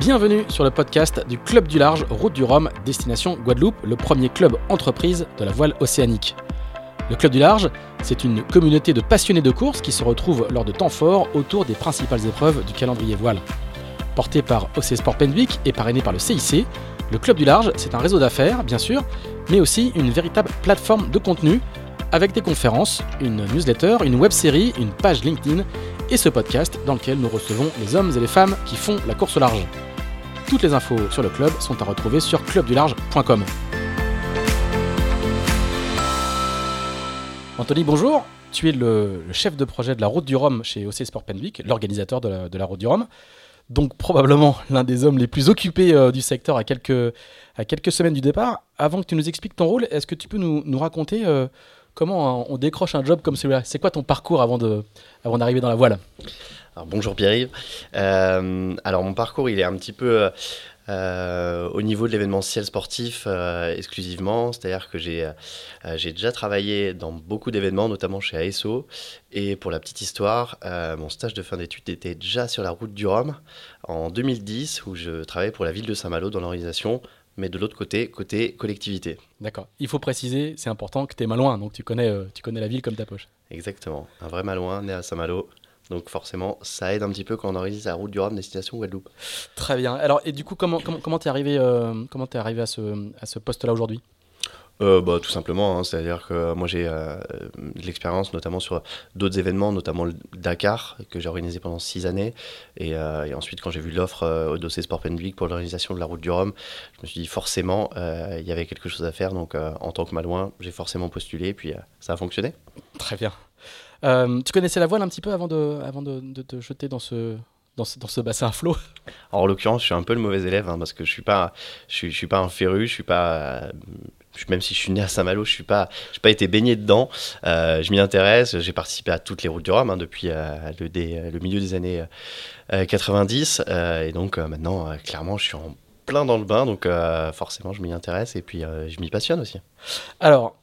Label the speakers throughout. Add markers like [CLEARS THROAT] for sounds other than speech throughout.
Speaker 1: Bienvenue sur le podcast du Club du Large, Route du Rhum, destination Guadeloupe, le premier club entreprise de la voile océanique. Le Club du Large, c'est une communauté de passionnés de course qui se retrouvent lors de temps forts autour des principales épreuves du calendrier voile. Porté par OC Sport Penwick et parrainé par le CIC, le Club du Large, c'est un réseau d'affaires, bien sûr, mais aussi une véritable plateforme de contenu avec des conférences, une newsletter, une web série, une page LinkedIn et ce podcast dans lequel nous recevons les hommes et les femmes qui font la course au large. Toutes les infos sur le club sont à retrouver sur clubdularge.com. Anthony, bonjour. Tu es le, chef de projet de la Route du Rhum chez OC Sport Penwick, l'organisateur de la, Route du Rhum. Donc probablement l'un des hommes les plus occupés euh, du secteur à quelques, à quelques semaines du départ. Avant que tu nous expliques ton rôle, est-ce que tu peux nous, raconter euh, comment on décroche un job comme celui-là? C'est quoi ton parcours avant d'arriver dans la voile?
Speaker 2: Bonjour Pierre-Yves. Euh, alors mon parcours, il est un petit peu euh, au niveau de l'événementiel sportif euh, exclusivement, c'est-à-dire que j'ai j'ai déjà travaillé dans beaucoup d'événements, notamment chez ASO. Et pour la petite histoire, mon stage de fin d'études était déjà sur la route du Rhum en 2010, où je travaillais pour la ville de Saint-Malo dans l'organisation mais de l'autre côté, côté collectivité.
Speaker 1: D'accord. Il faut préciser, c'est important que tu es malouin, donc tu connais, tu connais la ville comme ta poche.
Speaker 2: Exactement. Un vrai malouin né à Saint-Malo. Donc forcément, ça aide un petit peu quand on organise la route du Rhum destination Guadeloupe.
Speaker 1: Très bien. Alors, et du coup, comment comment comment t'es arrivé euh, comment es arrivé à ce à ce poste-là aujourd'hui?
Speaker 2: Euh, bah, tout simplement, hein. c'est-à-dire que moi j'ai euh, de l'expérience notamment sur d'autres événements, notamment le Dakar que j'ai organisé pendant six années. Et, et ensuite, quand j'ai vu l'offre au dossier Sport Week pour l'organisation de la route du Rhum, je me suis dit forcément il y avait quelque chose à faire. Donc en tant que malouin, j'ai forcément postulé et puis ça a fonctionné.
Speaker 1: Très bien. Euh, tu connaissais la voile un petit peu avant de, avant de, te jeter dans ce, dans ce, dans ce bassin à flot
Speaker 2: En l'occurrence, je suis un peu le mauvais élève hein, parce que je suis pas, je suis, je suis pas un féru, je suis pas, même si je suis né à Saint-Malo, je suis pas, pas été baigné dedans. Euh, je m'y intéresse, j'ai participé à toutes les routes du Rhum hein, depuis euh, le, milieu des années 90 et donc maintenant, clairement, je suis en plein dans le bain, donc forcément, je m'y intéresse et puis je m'y passionne aussi.
Speaker 1: Alors,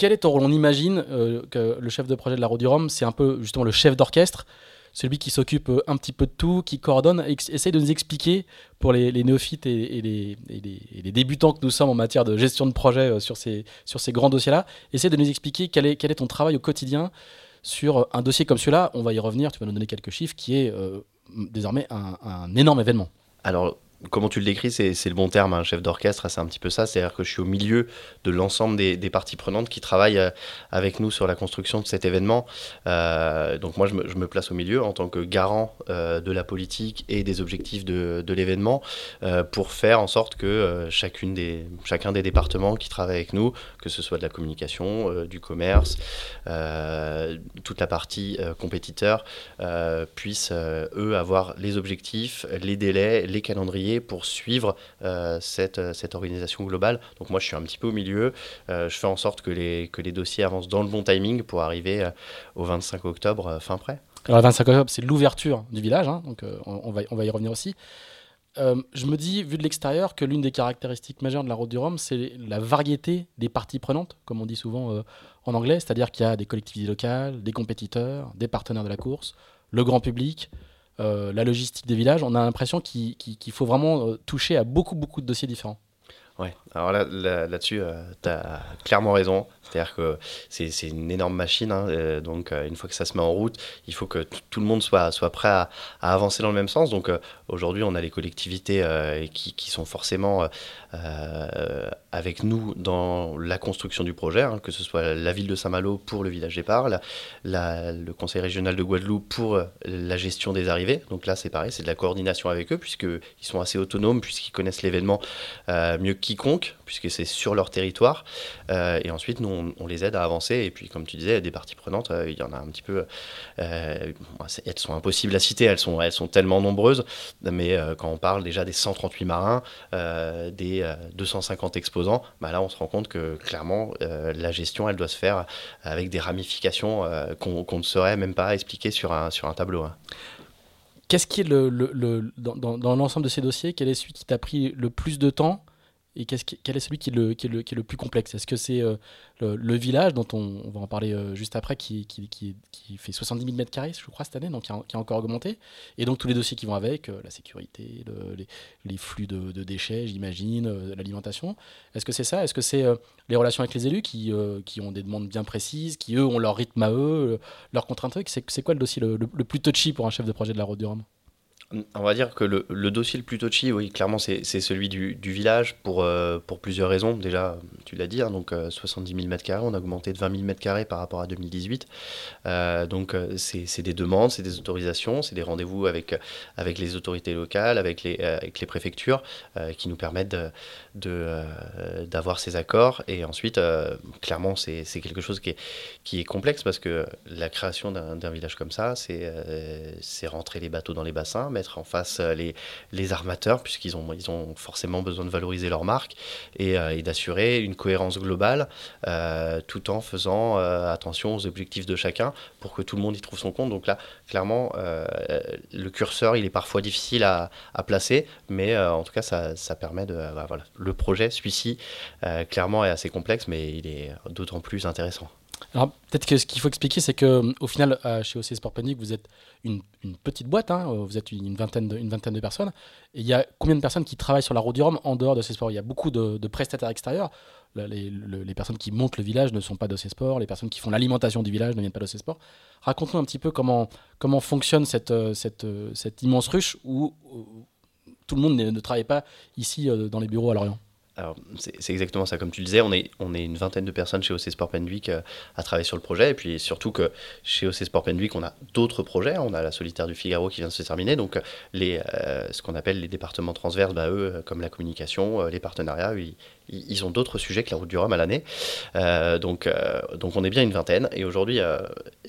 Speaker 1: quel est ton rôle? On imagine euh, que le chef de projet de la Route du Rhum, c'est un peu justement le chef d'orchestre, celui qui s'occupe euh, un petit peu de tout, qui coordonne, essaye de nous expliquer pour les, néophytes et, les, débutants que nous sommes en matière de gestion de projet euh, sur ces, sur ces grands dossiers-là, essaye de nous expliquer quel est, quel est ton travail au quotidien sur un dossier comme celui-là. On va y revenir, tu vas nous donner quelques chiffres, qui est désormais un, un énorme événement.
Speaker 2: Alors, comment tu le décris, c'est le bon terme, un chef d'orchestre, c'est un petit peu ça, c'est-à-dire que je suis au milieu de l'ensemble des, parties prenantes qui travaillent euh, avec nous sur la construction de cet événement. Euh, donc moi, je me, place au milieu en tant que garant euh, de la politique et des objectifs de, l'événement pour faire en sorte que chacune des, chacun des départements qui travaillent avec nous, que ce soit de la communication, du commerce, toute la partie compétiteur, puissent, eux, avoir les objectifs, les délais, les calendriers pour suivre euh, cette, euh, cette, organisation globale. Donc moi, je suis un petit peu au milieu. Euh, je fais en sorte que les, dossiers avancent dans le bon timing pour arriver au 25 octobre fin prêt.
Speaker 1: Alors le 25 octobre, c'est l'ouverture du village, hein, donc on va y revenir aussi. je me dis, vu de l'extérieur, que l'une des caractéristiques majeures de la route du Rhum, c'est la variété des parties prenantes, comme on dit souvent en anglais, c'est-à-dire qu'il y a des collectivités locales, des compétiteurs, des partenaires de la course, le grand public, euh, la logistique des villages, on a l'impression qu'il faut vraiment euh, toucher à beaucoup, beaucoup de dossiers différents.
Speaker 2: Ouais, alors là, là-dessus, euh, tu as clairement raison. C'est-à-dire que c'est une énorme machine. Hein, donc, une fois que ça se met en route, il faut que tout le monde soit, soit prêt à, avancer dans le même sens. Donc, aujourd'hui, on a les collectivités qui, sont forcément avec nous dans la construction du projet, hein, que ce soit la ville de Saint-Malo pour le village départ, le conseil régional de Guadeloupe pour la gestion des arrivées. Donc là, c'est pareil, c'est de la coordination avec eux, puisqu'ils sont assez autonomes, puisqu'ils connaissent l'événement euh, mieux que quiconque, puisque c'est sur leur territoire. Euh, et ensuite, nous, on, les aide à avancer. Et puis, comme tu disais, des parties prenantes, euh, il y en a un petit peu. elles sont impossibles à citer, elles sont, elles sont tellement nombreuses. Mais quand on parle déjà des 138 marins, des 250 exposants, bah là on se rend compte que clairement euh, la gestion elle doit se faire avec des ramifications euh, qu'on ne saurait même pas expliquer sur un, tableau. Hein.
Speaker 1: Qu'est-ce qui est le, dans, dans l'ensemble de ces dossiers, quel est celui qui t'a pris le plus de temps et quel est celui qui est le, plus complexe? Est-ce que c'est le, village, dont on, va en parler juste après, qui, fait 70 000 m2, je crois, cette année, donc qui a, encore augmenté, et donc tous les dossiers qui vont avec, la sécurité, les, flux de, déchets, j'imagine, l'alimentation. Est-ce que c'est ça? Est-ce que c'est les relations avec les élus qui, ont des demandes bien précises, qui eux ont leur rythme à eux, leurs contraintes C'est quoi le dossier le, plus touchy pour un chef de projet de la route du Rhum
Speaker 2: on va dire que le, dossier le plus touchy, oui, clairement, c'est celui du, village pour, euh, pour plusieurs raisons. Déjà, tu l'as dit, hein, donc 70 000 m2, on a augmenté de 20 000 m2 par rapport à 2018. Euh, donc, euh, c'est des demandes, c'est des autorisations, c'est des rendez-vous avec, avec les autorités locales, avec les, avec les préfectures, qui nous permettent d'avoir de, ces accords. Et ensuite, clairement, c'est quelque chose qui est, qui est complexe parce que la création d'un village comme ça, c'est rentrer les bateaux dans les bassins, en face euh, les, armateurs, puisqu'ils ont, forcément besoin de valoriser leur marque et, euh, d'assurer une cohérence globale, euh, tout en faisant attention aux objectifs de chacun pour que tout le monde y trouve son compte. Donc là, clairement, le curseur, il est parfois difficile à, placer, mais en tout cas, ça, ça permet de... Bah, voilà. Le projet, celui-ci, clairement, est assez complexe, mais il est d'autant plus intéressant.
Speaker 1: Alors peut-être que ce qu'il faut expliquer, c'est que au final, chez OC Sport Panic, vous êtes une, petite boîte, hein, vous êtes une vingtaine, de, une vingtaine de personnes. Et il y a combien de personnes qui travaillent sur la route du Rhum en dehors de ces sports Il y a beaucoup de, prestataires extérieurs. Les, personnes qui montent le village ne sont pas de ces sports, les personnes qui font l'alimentation du village ne viennent pas de ces sports. Raconte-nous un petit peu comment, comment fonctionne cette, immense ruche où, tout le monde ne travaille pas ici euh, dans les bureaux à Lorient
Speaker 2: c'est exactement ça, comme tu le disais, on est, une vingtaine de personnes chez OC Sport Pendwick euh, à travailler sur le projet, et puis surtout que chez OC Sport Pendwick, on a d'autres projets, on a la Solitaire du Figaro qui vient de se terminer, donc euh, euh, ce qu'on appelle les départements transverses, bah, eux, comme la communication, les partenariats, ils, ils ont d'autres sujets que la route du Rhum à l'année, donc, donc on est bien une vingtaine, et aujourd'hui,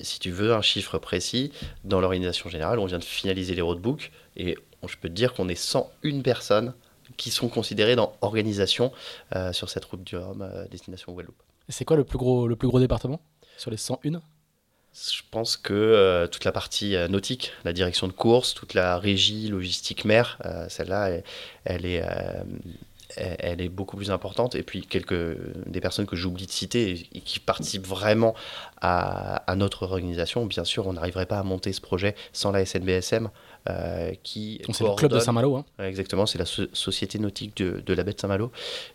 Speaker 2: si tu veux un chiffre précis, dans l'organisation générale, on vient de finaliser les roadbooks, et je peux te dire qu'on est 101 personnes qui sont considérés dans organisation euh, sur cette route du Rhum euh, destination Guadeloupe.
Speaker 1: C'est quoi le plus gros, le plus gros département sur les 101
Speaker 2: je pense que euh, toute la partie nautique, la direction de course, toute la régie logistique mer, celle-là, elle, est, elle est beaucoup plus importante. Et puis quelques des personnes que j'oublie de citer et, qui participent vraiment à, à, notre organisation. Bien sûr, on n'arriverait pas à monter ce projet sans la SNBSM.
Speaker 1: Euh, qui c'est le club de Saint-Malo. Hein.
Speaker 2: Exactement, c'est la société nautique de, de, la baie de Saint-Malo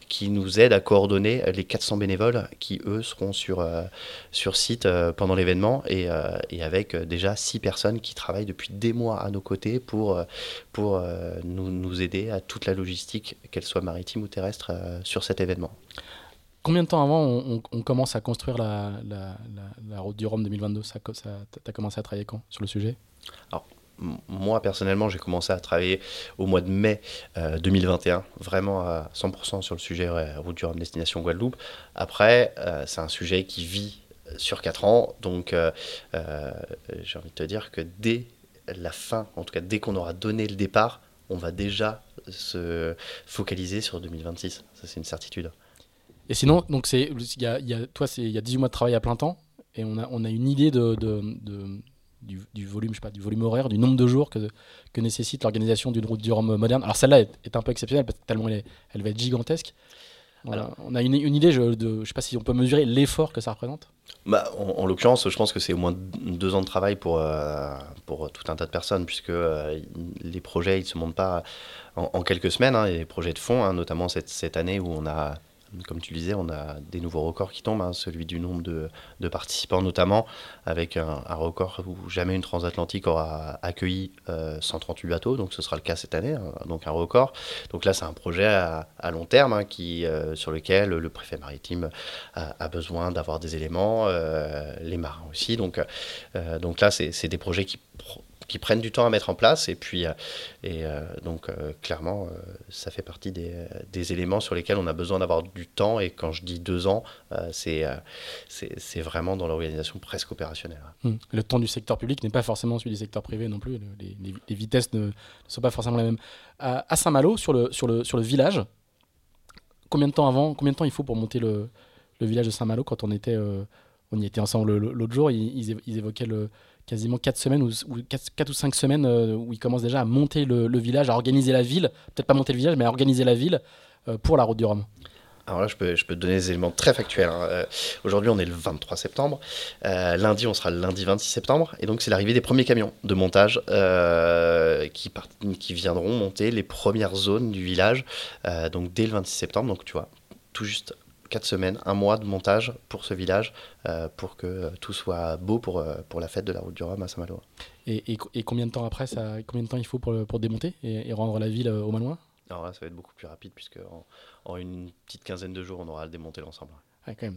Speaker 2: qui nous aide à coordonner les 400 bénévoles qui, eux, seront sur, euh, sur site euh, pendant l'événement et, et, avec déjà 6 personnes qui travaillent depuis des mois à nos côtés pour, pour nous, nous aider à toute la logistique, qu'elle soit maritime ou terrestre, sur cet événement.
Speaker 1: Combien de temps avant on, on, commence à construire la, la, la, route du Rhum 2022 ça, ça, Tu as commencé à travailler quand sur le sujet?
Speaker 2: Alors, moi personnellement, j'ai commencé à travailler au mois de mai 2021, euh, vraiment à 100% sur le sujet route du Rhum destination Guadeloupe. Après, euh, c'est un sujet qui vit sur 4 ans, donc euh, j'ai envie de te dire que dès la fin, en tout cas dès qu'on aura donné le départ, on va déjà se focaliser sur 2026. Ça, c'est une certitude.
Speaker 1: Et sinon, donc c'est, y a, y a, toi, il y a 18 mois de travail à plein temps, et on a, on a une idée de du, volume, je sais pas, du volume horaire, du nombre de jours que, que nécessite l'organisation d'une route du Rhum moderne. Alors celle-là est, un peu exceptionnelle parce que tellement elle, elle va être gigantesque. on a une, une idée, je, je sais pas si on peut mesurer l'effort que ça représente.
Speaker 2: Bah, en, l'occurrence, je pense que c'est au moins deux ans de travail pour, euh, pour tout un tas de personnes, puisque euh, les projets, ne se montent pas en, quelques semaines. Hein, et les projets de fond, hein, notamment cette, cette année où on a comme tu disais, on a des nouveaux records qui tombent, hein, celui du nombre de, participants notamment, avec un, record où jamais une transatlantique aura accueilli 138 euh, bateaux, donc ce sera le cas cette année, hein, donc un record. Donc là, c'est un projet à, long terme hein, qui, euh, sur lequel le préfet maritime a, besoin d'avoir des éléments, euh, les marins aussi. Donc, donc là, c'est des projets qui qui prennent du temps à mettre en place. Et puis, euh, et euh, donc, euh, clairement, ça fait partie des, éléments sur lesquels on a besoin d'avoir du temps. Et quand je dis deux ans, c'est c'est vraiment dans l'organisation presque opérationnelle.
Speaker 1: Hum. Le temps du secteur public n'est pas forcément celui du secteur privé non plus. Les, les, vitesses ne, sont pas forcément les mêmes. À, Saint-Malo, sur le, sur, le, sur le village, combien de temps avant, combien de temps il faut pour monter le, le village de Saint-Malo quand on était, on y était ensemble l'autre jour, ils, ils évoquaient le quasiment 4 semaines ou, 4, ou 5 semaines où ils commencent déjà à monter le, village, à organiser la ville, peut-être pas monter le village, mais à organiser la ville pour la route du Rhum.
Speaker 2: Alors là, je peux, te donner des éléments très factuels. Hein. Euh, aujourd'hui, on est le 23 septembre. Euh, lundi, on sera le lundi 26 septembre. Et donc, c'est l'arrivée des premiers camions de montage euh, qui, qui viendront monter les premières zones du village. donc, dès le 26 septembre. Donc, tu vois, tout juste 4 semaines, un mois de montage pour ce village, pour que tout soit beau pour, pour la fête de la route du Rhum à Saint-Malo.
Speaker 1: Et, et, combien de temps après, ça, combien de temps il faut pour, pour démonter et, rendre la ville au Malouin
Speaker 2: alors là, ça va être beaucoup plus rapide, puisque en, une petite quinzaine de jours, on aura démonté l'ensemble.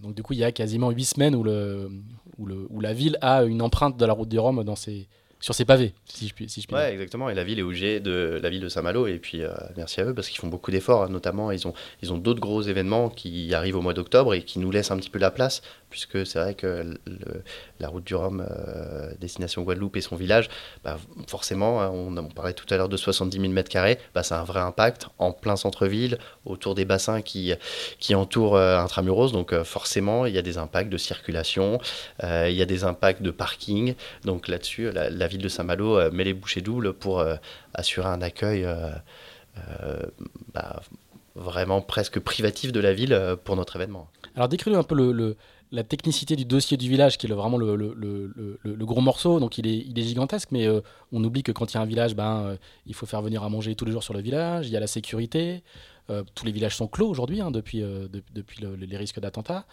Speaker 1: Donc du coup, il y a quasiment huit semaines où, le, où, le, où la ville a une empreinte de la route du Rhum dans ses, sur ses pavés, si je puis, si je puis
Speaker 2: ouais, exactement. Et la ville est obligée de la ville de Saint-Malo. Et puis, euh, merci à eux parce qu'ils font beaucoup d'efforts. Hein. Notamment, ils ont, ils ont d'autres gros événements qui arrivent au mois d'octobre et qui nous laissent un petit peu la place. Puisque c'est vrai que la route du Rhum, euh, destination Guadeloupe et son village, bah, forcément, hein, on, parlait tout à l'heure de 70 000 m2, bah, ça a un vrai impact en plein centre-ville, autour des bassins qui, qui entourent euh, Intramuros. Donc, forcément, il y a des impacts de circulation, il y a des impacts de parking. Donc, là-dessus, la, ville de Saint-Malo euh, met les bouchées doubles pour euh, assurer un accueil euh, bah, vraiment presque privatif de la ville pour notre événement.
Speaker 1: Alors décris un peu le, la technicité du dossier du village, qui est vraiment le, gros morceau. Donc il est, gigantesque, mais on oublie que quand il y a un village, ben, il faut faire venir à manger tous les jours sur le village, il y a la sécurité. tous les villages sont clos aujourd'hui, hein, depuis, les risques d'attentats.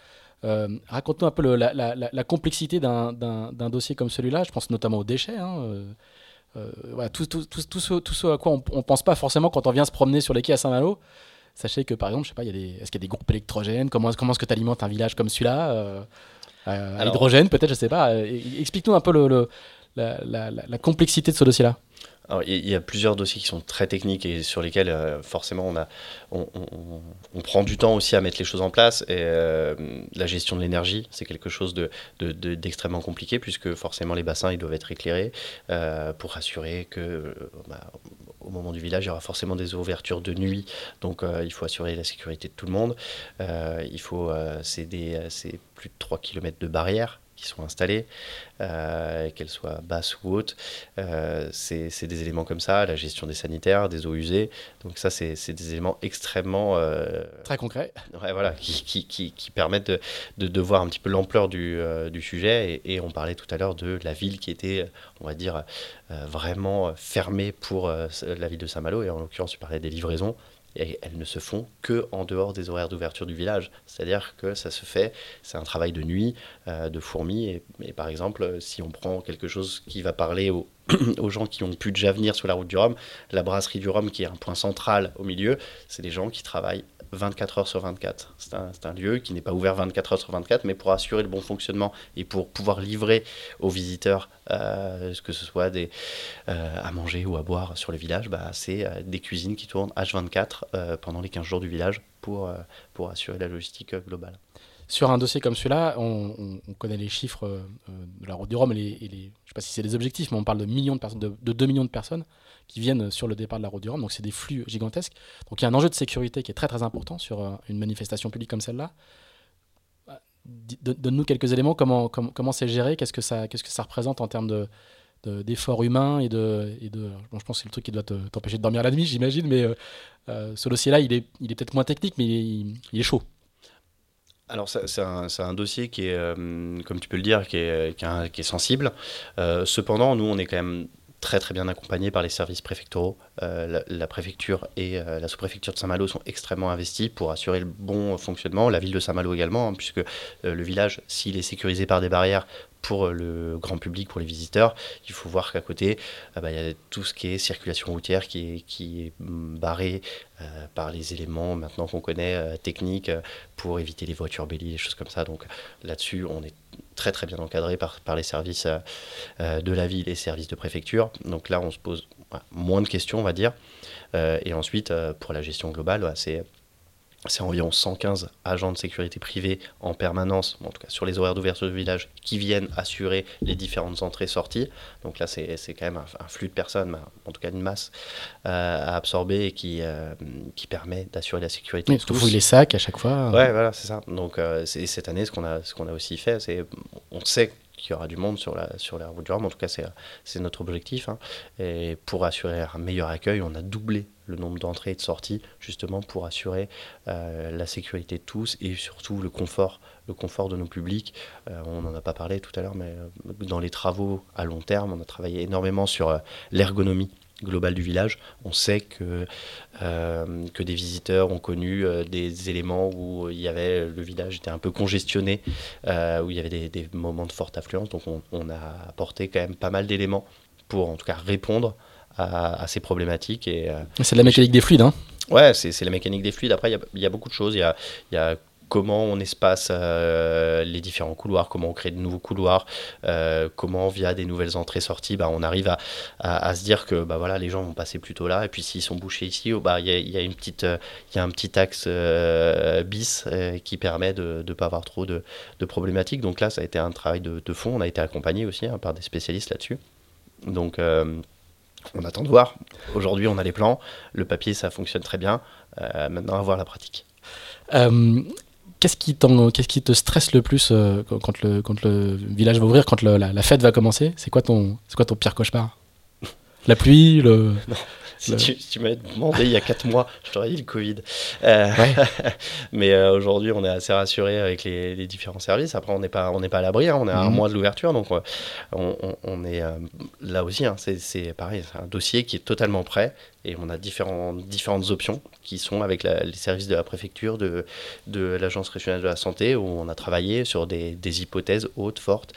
Speaker 1: Euh, raconte-nous un peu la, complexité d'un dossier comme celui-là. Je pense notamment aux déchets. Hein, euh, euh, tout, tout, tout, ce, à quoi on ne pense pas forcément quand on vient se promener sur les quais à Saint-Malo. Sachez que par exemple, je sais pas, est-ce qu'il y a des groupes électrogènes? Comment, comment est-ce que tu alimentes un village comme celui-là À hydrogène peut-être, je sais pas. Explique-nous un peu le, la, complexité de ce dossier-là
Speaker 2: il y a plusieurs dossiers qui sont très techniques et sur lesquels euh, forcément on, a, on, prend du temps aussi à mettre les choses en place. Et euh, la gestion de l'énergie, c'est quelque chose d'extrêmement de, compliqué puisque forcément les bassins ils doivent être éclairés euh, pour assurer que bah, au moment du village il y aura forcément des ouvertures de nuit. Donc il faut assurer la sécurité de tout le monde. il faut c'est plus de 3 km de barrières qui sont installées, euh, qu'elles soient basses ou hautes. Euh, c'est des éléments comme ça, la gestion des sanitaires, des eaux usées. Donc ça, c'est des éléments extrêmement... Euh,
Speaker 1: Très concrets.
Speaker 2: Ouais, voilà, qui, qui, qui, qui permettent de, de, de, voir un petit peu l'ampleur du, du, sujet. Et, et, on parlait tout à l'heure de la ville qui était, on va dire, vraiment fermée pour la ville de Saint-Malo. Et en l'occurrence, tu parlais des livraisons elles ne se font que en dehors des horaires d'ouverture du village. C'est-à-dire que ça se fait, c'est un travail de nuit, euh, de fourmis. Et, par exemple, si on prend quelque chose qui va parler aux, [CLEARS THROAT] aux, gens qui ont pu déjà venir sur la route du Rhum, la brasserie du Rhum, qui est un point central au milieu, c'est des gens qui travaillent 24 heures sur 24. C'est un, lieu qui n'est pas ouvert 24 heures sur 24, mais pour assurer le bon fonctionnement et pour pouvoir livrer aux visiteurs, euh, que ce soit euh, à manger ou à boire sur le village, bah, c'est euh, des cuisines qui tournent H24 pendant les 15 jours du village pour, pour assurer la logistique globale.
Speaker 1: Sur un dossier comme celui-là, on, connaît les chiffres de la route du Rhum et les, je ne sais pas si c'est des objectifs, mais on parle de, millions de, personnes, de, de 2 millions de personnes qui viennent sur le départ de la route du Rhum. Donc c'est des flux gigantesques. Donc il y a un enjeu de sécurité qui est très très important sur euh, une manifestation publique comme celle-là. Bah, donne-nous quelques éléments, comment comment, comment c'est géré, qu'est-ce que ça qu'est-ce que ça représente en termes de d'efforts humains et de, et je pense que c'est le truc qui doit t'empêcher de dormir la nuit j'imagine mais euh, euh, ce dossier là il est, il est peut-être moins technique mais il, est chaud
Speaker 2: alors c'est un, dossier qui est, comme tu peux le dire, qui est, sensible. cependant, nous, on est quand même très très bien accompagné par les services préfectoraux. Euh, la, préfecture et euh, la sous-préfecture de Saint-Malo sont extrêmement investis pour assurer le bon fonctionnement. La ville de Saint-Malo également, hein, puisque euh, le village, s'il est sécurisé par des barrières pour le grand public, pour les visiteurs, il faut voir qu'à côté, bah, il y a tout ce qui est circulation routière qui est, barré par les éléments maintenant qu'on connaît techniques pour éviter les voitures bélies, des choses comme ça. Donc là-dessus, on est très très bien encadré par, les services euh, euh, de la ville et les services de préfecture. Donc là, on se pose moins de questions, on va dire. Euh, et ensuite, pour la gestion globale, c'est c'est environ 115 agents de sécurité privée en permanence, en tout cas sur les horaires d'ouverture du village, qui viennent assurer les différentes entrées-sorties. Donc là, c'est quand même un, flux de personnes, en tout cas une masse euh, à absorber et qui, euh, qui permet d'assurer la sécurité.
Speaker 1: Oui, parce les sacs à chaque fois.
Speaker 2: Ouais, voilà, c'est ça. Donc euh, cette année, ce qu'on a, qu'on a aussi fait, c'est on sait qu'il y aura du monde sur la, sur la route du Rhum. En tout cas, c'est notre objectif. Hein. Et pour assurer un meilleur accueil, on a doublé le nombre d'entrées et de sorties, justement pour assurer euh, la sécurité de tous et surtout le confort, le confort de nos publics. Euh, on n'en a pas parlé tout à l'heure, mais euh, dans les travaux à long terme, on a travaillé énormément sur l'ergonomie globale du village. On sait que, que des visiteurs ont connu des éléments où il y avait, le village était un peu congestionné, où il y avait des, moments de forte affluence. Donc on, on, a apporté quand même pas mal d'éléments pour en tout cas répondre à, ces problématiques. Et, euh,
Speaker 1: c'est la mécanique des fluides, hein
Speaker 2: Ouais, c'est la mécanique des fluides. Après, il y, a beaucoup de choses. Il y a, y a comment on espace euh, les différents couloirs, comment on crée de nouveaux couloirs, euh, comment via des nouvelles entrées-sorties, bah, on arrive à, se dire que bah, voilà, les gens vont passer plutôt là, et puis s'ils sont bouchés ici, oh, bah, il y, a, une petite, y a un petit axe bis qui permet de ne pas avoir trop de, problématiques. Donc là, ça a été un travail de, fond, on a été accompagné aussi hein, par des spécialistes là-dessus. Donc on attend de voir. Aujourd'hui, on a les plans. Le papier, ça fonctionne très bien. Euh, maintenant, à voir la pratique.
Speaker 1: Euh, qu'est-ce, qui te stresse le plus euh, quand, le, quand le village va ouvrir, quand la, fête va commencer? C'est quoi ton, c'est quoi ton pire cauchemar? La pluie le...
Speaker 2: Si tu, m'avais demandé il y a 4 mois, [LAUGHS] je t'aurais dit le Covid. Euh, [LAUGHS] mais euh, aujourd'hui, on est assez rassuré avec les, différents services. Après, on n'est pas, on n'est pas à l'abri. Hein. on est à un mhm. mois de l'ouverture, donc on, est là aussi. Hein. c'est pareil, c'est un dossier qui est totalement prêt et on a différentes, différentes options qui sont avec les services de la préfecture, de, de l'Agence régionale de la santé, où on a travaillé sur des, des, hypothèses hautes, fortes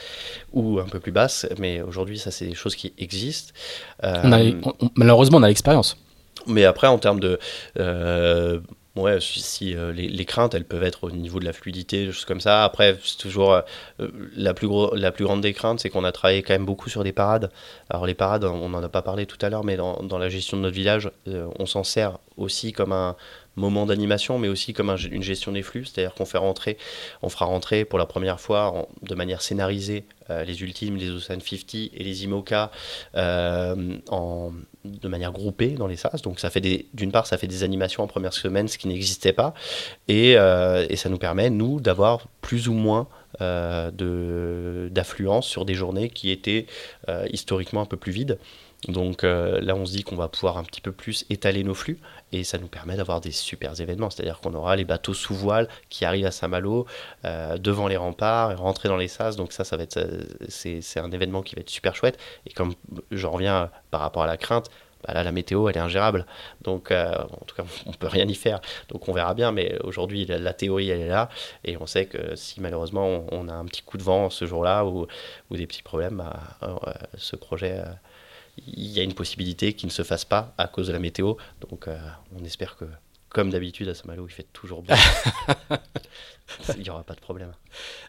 Speaker 2: ou un peu plus basses. Mais aujourd'hui, ça, c'est des choses qui existent.
Speaker 1: malheureusement, on a l'expérience.
Speaker 2: Mais après, en termes de... Euh, Ouais, si, euh, les, craintes, elles peuvent être au niveau de la fluidité, des choses comme ça. Après, c'est toujours euh, la, plus gros, la plus grande des craintes, c'est qu'on a travaillé quand même beaucoup sur des parades. Alors les parades, on n'en a pas parlé tout à l'heure, mais dans, la gestion de notre village, euh, on s'en sert aussi comme un, moment d'animation, mais aussi comme une gestion des flux, c'est-à-dire qu'on fait rentrer, on fera rentrer pour la première fois de manière scénarisée euh, les Ultimes, les Ocean 50 et les IMOCA euh, de manière groupée dans les SAS. Donc ça fait d'une part, ça fait des animations en première semaine, ce qui n'existait pas, et, euh, et, ça nous permet, nous, d'avoir plus ou moins d'affluence sur des journées qui étaient historiquement un peu plus vides. Donc euh, là, on se dit qu'on va pouvoir un petit peu plus étaler nos flux et ça nous permet d'avoir des super événements. C'est-à-dire qu'on aura les bateaux sous voile qui arrivent à Saint-Malo euh, devant les remparts rentrer dans les sas. Donc ça, ça va être, euh, c'est, un événement qui va être super chouette. Et comme je reviens par rapport à la crainte, bah là, la météo, elle est ingérable. Donc, en tout cas, [LAUGHS] on peut rien y faire. Donc, on verra bien. Mais aujourd'hui, la, théorie, elle est là. Et on sait que si malheureusement, on, a un petit coup de vent ce jour-là ou, ou des petits problèmes, bah, ce projet il y a une possibilité qu'il ne se fasse pas à cause de la météo. Donc euh, on espère que, comme d'habitude à Saint-Malo, il fait toujours bien. [LAUGHS] il n'y aura pas de problème.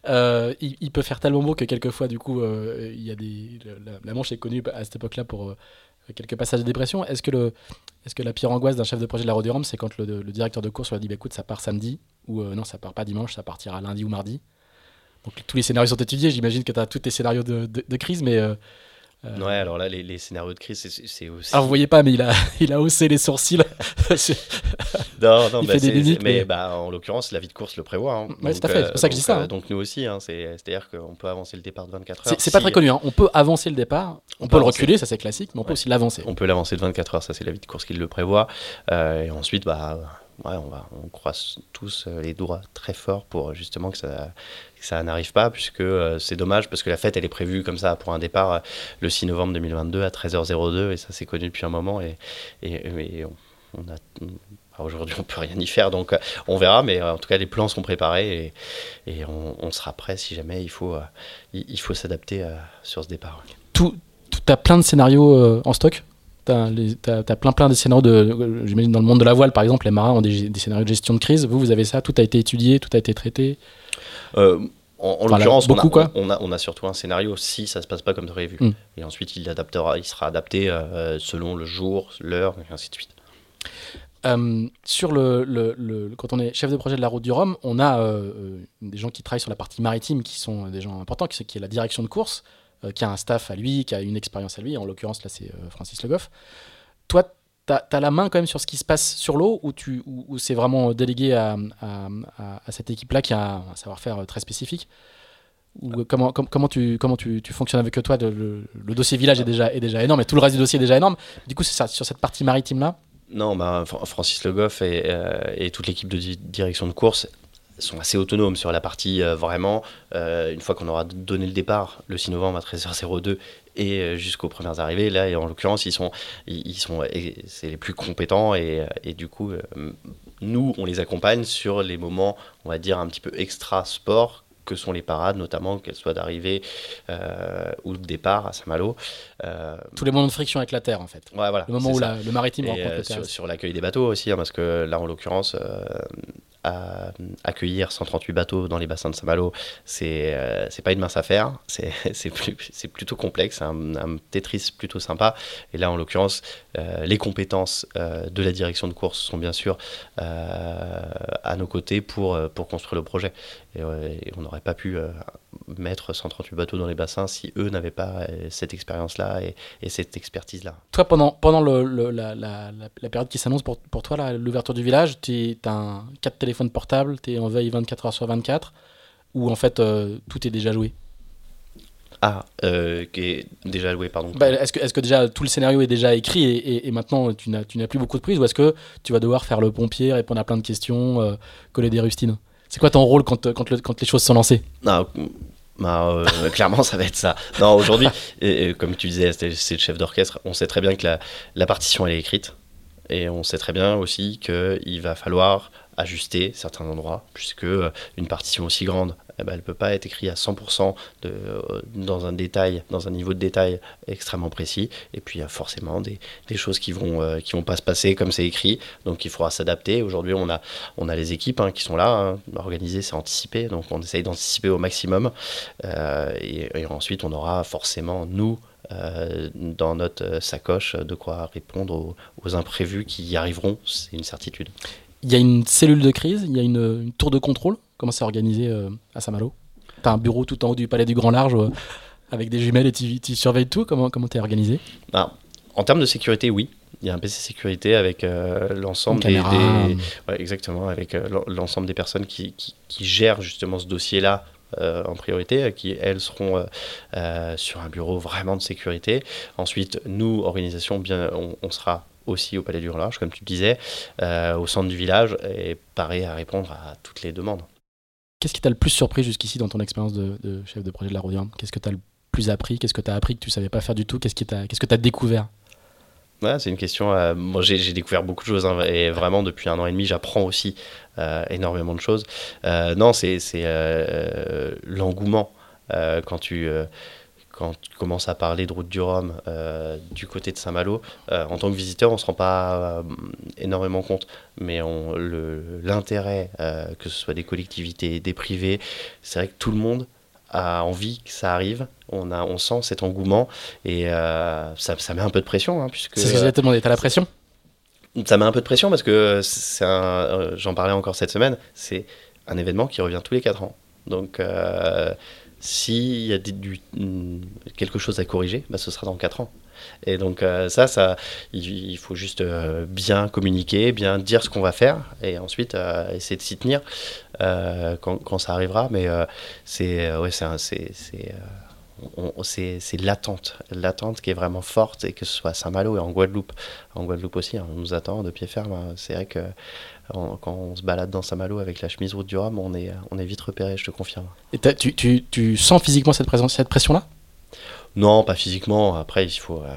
Speaker 1: Euh, il, peut faire tellement beau que quelquefois, du coup, euh, il y a des, la, Manche est connue à cette époque-là pour quelques passages de dépression. Est-ce que, le, est-ce que la pire angoisse d'un chef de projet de la Rhum, c'est quand le, directeur de course lui a dit bah, écoute, ça part samedi, ou non, ça part pas dimanche, ça partira lundi ou mardi? Donc tous les scénarios sont étudiés, j'imagine que tu as tous tes scénarios de, de crise, mais
Speaker 2: euh, ouais, alors là, les, scénarios de crise, c'est aussi.
Speaker 1: Ah, vous voyez pas, mais il a, [LAUGHS] il a haussé les sourcils. [LAUGHS]
Speaker 2: non, non, bah, mais, Bah, en l'occurrence, la vie de course le prévoit. Hein.
Speaker 1: Ouais, c'est fait, c'est pour ça que je dis ça. Euh,
Speaker 2: hein. Donc nous aussi, hein, c'est-à-dire qu'on peut avancer le départ de 24 heures.
Speaker 1: C'est pas très connu, hein. on peut avancer le départ, on, peut, le reculer, ça c'est classique, mais on peut aussi l'avancer.
Speaker 2: On peut l'avancer de 24 heures, ça c'est la vie de course qui le prévoit. Euh, et ensuite, bah on, on croise tous euh, les doigts très fort pour justement que ça, n'arrive pas, puisque euh, c'est dommage, parce que la fête, elle est prévue comme ça pour un départ euh, le 6 novembre 2022 à 13h02, et ça c'est connu depuis un moment, et, et, on, a... Aujourd'hui, on peut rien y faire, donc on verra, mais en tout cas, les plans sont préparés et, on, sera prêt si jamais il faut, il, faut s'adapter sur ce départ.
Speaker 1: Tu as plein de scénarios en stock? T'as as, plein plein de scénarios de, j'imagine dans le monde de la voile par exemple, les marins ont des, scénarios de gestion de crise. Vous, vous avez ça, tout a été étudié, tout a été traité.
Speaker 2: Euh, en, l'occurrence, on, on, a, on, a, surtout un scénario si ça se passe pas comme prévu. Hmm. Et ensuite, il adaptera, il sera adapté euh, selon le jour, l'heure, et ainsi de suite.
Speaker 1: Euh, sur le, le, quand on est chef de projet de la route du Rhum, on a des gens qui travaillent sur la partie maritime qui sont des gens importants, qui, qui est la direction de course. Euh, qui a un staff à lui, qui a une expérience à lui. En l'occurrence, là, c'est euh, Francis Le Goff. Toi, tu as, la main quand même sur ce qui se passe sur l'eau ou, c'est vraiment délégué à, cette équipe-là qui a un savoir-faire euh, très spécifique? Comment, tu, fonctionnes avec toi? Le, dossier village est déjà, énorme et tout le reste du dossier est déjà énorme. Du coup, c'est sur cette partie maritime-là?
Speaker 2: Non, bah, Francis Le Goff et toute l'équipe de direction de course sont assez autonomes sur la partie euh, vraiment. Euh, une fois qu'on aura donné le départ, le 6 novembre à 13h02 et euh, jusqu'aux premières arrivées, là, et en l'occurrence, ils sont, ils, sont, c'est les plus compétents et, et du coup, nous, on les accompagne sur les moments, on va dire, un petit peu extra sport que sont les parades, notamment qu'elles soient d'arrivée ou de départ à Saint-Malo.
Speaker 1: Tous les moments de friction avec la terre, en fait.
Speaker 2: Ouais, voilà,
Speaker 1: le moment où le maritime rencontre
Speaker 2: le Sur, sur l'accueil des bateaux aussi, hein, parce que là, en l'occurrence, à accueillir 138 bateaux dans les bassins de Saint-Malo, c'est euh, pas une mince affaire, [LAUGHS] c'est plutôt complexe, un, un, Tetris plutôt sympa. Et là, en l'occurrence, euh, les compétences euh, de la direction de course sont bien sûr à nos côtés pour, pour construire le projet. Et, on n'aurait pas pu mettre 138 bateaux dans les bassins si eux n'avaient pas cette expérience-là et, et, cette expertise-là.
Speaker 1: Toi, pendant, pendant le, la, la, la, période qui s'annonce pour, pour toi, l'ouverture du village, tu as un 4 téléphones portables, tu es en veille 24 heures sur 24, ou en fait tout est déjà joué?
Speaker 2: Ah, euh, qui est déjà joué, pardon.
Speaker 1: Bah, est-ce, que, est-ce que déjà tout le scénario est déjà écrit et, et, maintenant tu n'as, tu n'as plus beaucoup de prise ou est-ce que tu vas devoir faire le pompier, répondre à plein de questions, euh, coller des rustines? C'est quoi ton rôle quand, le, quand les choses sont lancées
Speaker 2: euh, [LAUGHS] clairement, ça va être ça. Non, aujourd'hui, comme tu disais, c'est, le chef d'orchestre. On sait très bien que la, la partition elle est écrite. Et on sait très bien aussi qu'il va falloir ajuster certains endroits, puisque une partition aussi grande, eh ben, elle ne peut pas être écrite à 100% de, euh, dans un détail, dans un niveau de détail extrêmement précis. Et puis il y a forcément des, choses qui vont euh, vont pas se passer comme c'est écrit, donc il faudra s'adapter. Aujourd'hui, on a les équipes hein, qui sont là, hein, organisées, c'est anticipé, donc on essaye d'anticiper au maximum. Euh, et, ensuite, on aura forcément nous dans notre sacoche de quoi répondre aux, imprévus qui y arriveront, c'est une certitude.
Speaker 1: Il y a une cellule de crise, il y a une tour de contrôle Comment c'est organisé euh, à Saint-Malo T'as un bureau tout en haut du palais du Grand Large euh, avec des jumelles et tu surveilles tout Comment comment t'es organisé?
Speaker 2: Ah, En termes de sécurité, oui. Il y a un PC sécurité avec euh, l'ensemble des, exactement avec l'ensemble des personnes qui, qui, gèrent justement ce dossier-là en priorité, qui elles seront sur un bureau vraiment de sécurité. Ensuite, nous, organisation, bien, on, sera aussi au Palais du Grand Large, comme tu le disais, au centre du village, et pareil à répondre à toutes les demandes.
Speaker 1: Qu'est-ce qui t'a le plus surpris jusqu'ici dans ton expérience de, chef de projet de la Rodium Qu'est-ce que tu as le plus appris? Qu'est-ce que tu as appris que tu savais pas faire du tout? Qu'est-ce que tu as découvert?
Speaker 2: Ouais, c'est une question. Euh, moi, j'ai découvert beaucoup de choses hein, et vraiment depuis un an et demi, j'apprends aussi euh, énormément de choses. Euh, non, c'est l'engouement quand tu quand tu commences à parler de route du Rhum euh, du côté de Saint-Malo, euh, en tant que visiteur, on ne se rend pas euh, énormément compte. Mais l'intérêt, que ce soit des collectivités, des privés, c'est vrai que tout le monde a envie que ça arrive. On, a, on sent cet engouement et ça, ça, met un peu de pression. Hein, puisque,
Speaker 1: c'est ce que j'ai te demandé. T'as la pression?
Speaker 2: Ça met un peu de pression parce que j'en parlais encore cette semaine, c'est un événement qui revient tous les 4 ans. Donc s'il y a mm, quelque chose à corriger, bah, ce sera dans 4 ans. Et donc euh, ça, ça, il, faut juste euh, bien communiquer, bien dire ce qu'on va faire, et ensuite euh, essayer de s'y tenir quand, quand, ça arrivera. Mais c'est ouais, l'attente, l'attente qui est vraiment forte, et que ce soit à Saint-Malo et en Guadeloupe. En Guadeloupe aussi, hein, on nous attend de pied ferme. Hein. C'est vrai que quand on se balade dans Saint-Malo avec la chemise route du Rhum, on est, on est vite repéré, je te confirme.
Speaker 1: Et tu, tu, tu, sens physiquement cette, présence, cette pression-là?
Speaker 2: Non, pas physiquement. Après, il faut, euh,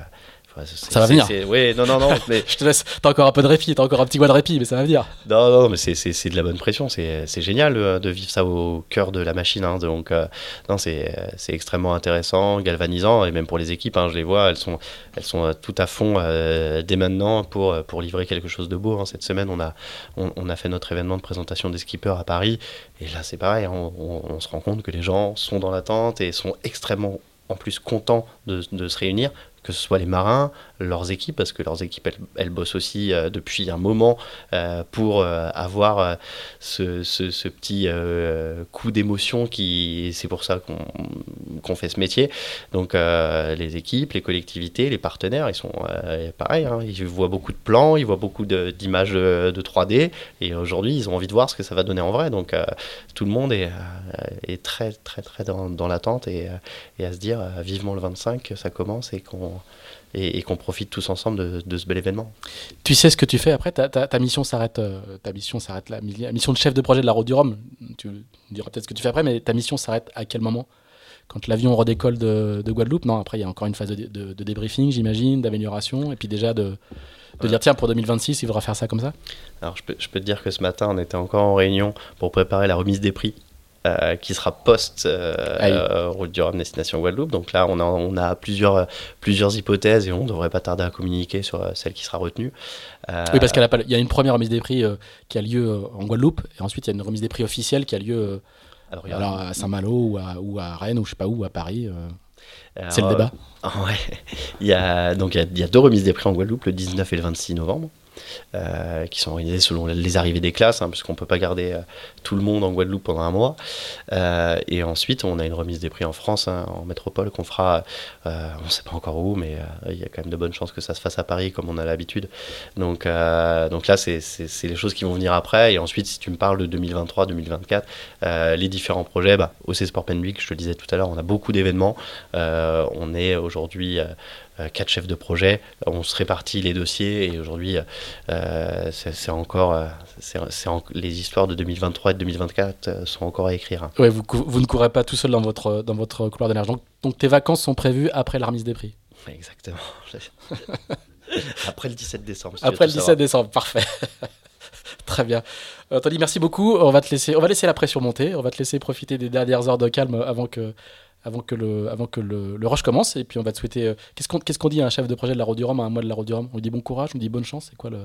Speaker 1: ça va venir.
Speaker 2: Oui, non, non, non. mais... [LAUGHS]
Speaker 1: je te laisse. T'as encore un peu de répit, t'as encore un petit mois de répit, mais ça va venir.
Speaker 2: Non, non, mais c'est de la bonne pression. C'est génial euh, de vivre ça au cœur de la machine. Hein. Donc, euh, non, c'est extrêmement intéressant, galvanisant, et même pour les équipes, hein, je les vois, elles sont, elles sont euh, tout à fond dès maintenant pour, pour livrer quelque chose de beau. Hein. Cette semaine, on a, on, a fait notre événement de présentation des skippers à Paris, et là, c'est pareil. On, on, se rend compte que les gens sont dans l'attente et sont extrêmement en plus contents de, de se réunir que ce soit les marins, leurs équipes, parce que leurs équipes, elles, bossent aussi depuis un moment pour avoir ce, petit coup d'émotion qui, c'est pour ça qu'on fait ce métier. Donc les équipes, les collectivités, les partenaires, ils sont pareil, hein, ils voient beaucoup de plans, ils voient beaucoup d'images de, de, 3D, et aujourd'hui, ils ont envie de voir ce que ça va donner en vrai. Donc tout le monde est, très très très dans, l'attente et, à se dire vivement le 25 que ça commence et qu'on et, qu'on profite tous ensemble de, de, ce bel événement.
Speaker 1: Tu sais ce que tu fais après? Ta, ta, mission s'arrête ta mission s'arrête la, mission de chef de projet de la route du Rhum. Tu diras peut-être ce que tu fais après, mais ta mission s'arrête à quel moment? Quand l'avion redécolle de, de, Guadeloupe? Non, après il y a encore une phase de, de débriefing, j'imagine, d'amélioration, et puis déjà de, de dire tiens pour 2026 il faudra faire ça comme ça?
Speaker 2: Alors je peux, je peux, te dire que ce matin on était encore en réunion pour préparer la remise des prix euh, qui sera post euh, euh, route du Rhum destination Guadeloupe. Donc là, on a, on a plusieurs, plusieurs hypothèses et on ne devrait pas tarder à communiquer sur celle qui sera retenue.
Speaker 1: Oui, parce qu'il y a une première remise des prix qui a lieu en Guadeloupe et ensuite il y a une remise des prix officielle qui a lieu alors, à Saint-Malo ou à, ou à, Rennes ou je sais pas où, à Paris. C'est le débat. [LAUGHS]
Speaker 2: ouais. il, y a, donc, il y, a, il y a deux remises des prix en Guadeloupe, le 19 et le 26 novembre. Euh, qui sont organisés selon les arrivées des classes, hein, puisqu'on ne peut pas garder euh, tout le monde en Guadeloupe pendant un mois. Euh, et ensuite, on a une remise des prix en France, hein, en métropole, qu'on fera, on ne sait pas encore où, mais il y a quand même de bonnes chances que ça se fasse à Paris, comme on a l'habitude. Donc, donc là, c'est les choses qui vont venir après. Et ensuite, si tu me parles de 2023-2024, les différents projets, bah, OC Sport Pen Week, je te le disais tout à l'heure, on a beaucoup d'événements. on est aujourd'hui quatre chefs de projet, on se répartit les dossiers et aujourd'hui euh, c'est encore euh, c'est les histoires de 2023 et de 2024 sont encore à écrire.
Speaker 1: Ouais, vous, vous, ne courez pas tout seul dans votre dans votre couloir d'énergie. Donc, donc, tes vacances sont prévues après la remise des prix.
Speaker 2: Exactement. [LAUGHS] après le 17 décembre.
Speaker 1: après le 17 décembre, parfait. [LAUGHS] Très bien. Anthony, merci beaucoup. On va te laisser, on va laisser la pression monter. On va te laisser profiter des dernières heures de calme avant que avant que le, avant que le, rush commence. Et puis on va te souhaiter. Euh, qu'est-ce qu'on qu'est-ce qu'on dit à un chef de projet de la Route du Rhum à un mois de la Route du Rhum? On lui dit bon courage, on lui dit bonne chance, c'est quoi le?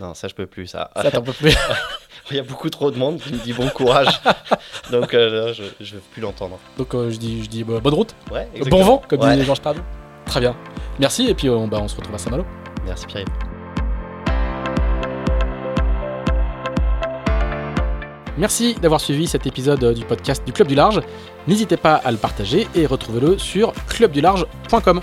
Speaker 2: Non, ça je peux plus, ça.
Speaker 1: Ça t'en peux plus. [LAUGHS]
Speaker 2: Il y a beaucoup trop de monde qui me dit bon courage. [LAUGHS] Donc euh, je ne veux plus l'entendre.
Speaker 1: Donc euh, je dis, je dis bah, bonne route.
Speaker 2: Ouais,
Speaker 1: bon vent, comme ouais. dit Georges Pardon. Très bien. Merci, et puis on, bah, on se retrouve à Saint-Malo.
Speaker 2: Merci Pierre.
Speaker 1: Merci d'avoir suivi cet épisode du podcast du Club du Large. N'hésitez pas à le partager et retrouvez-le sur clubdularge.com.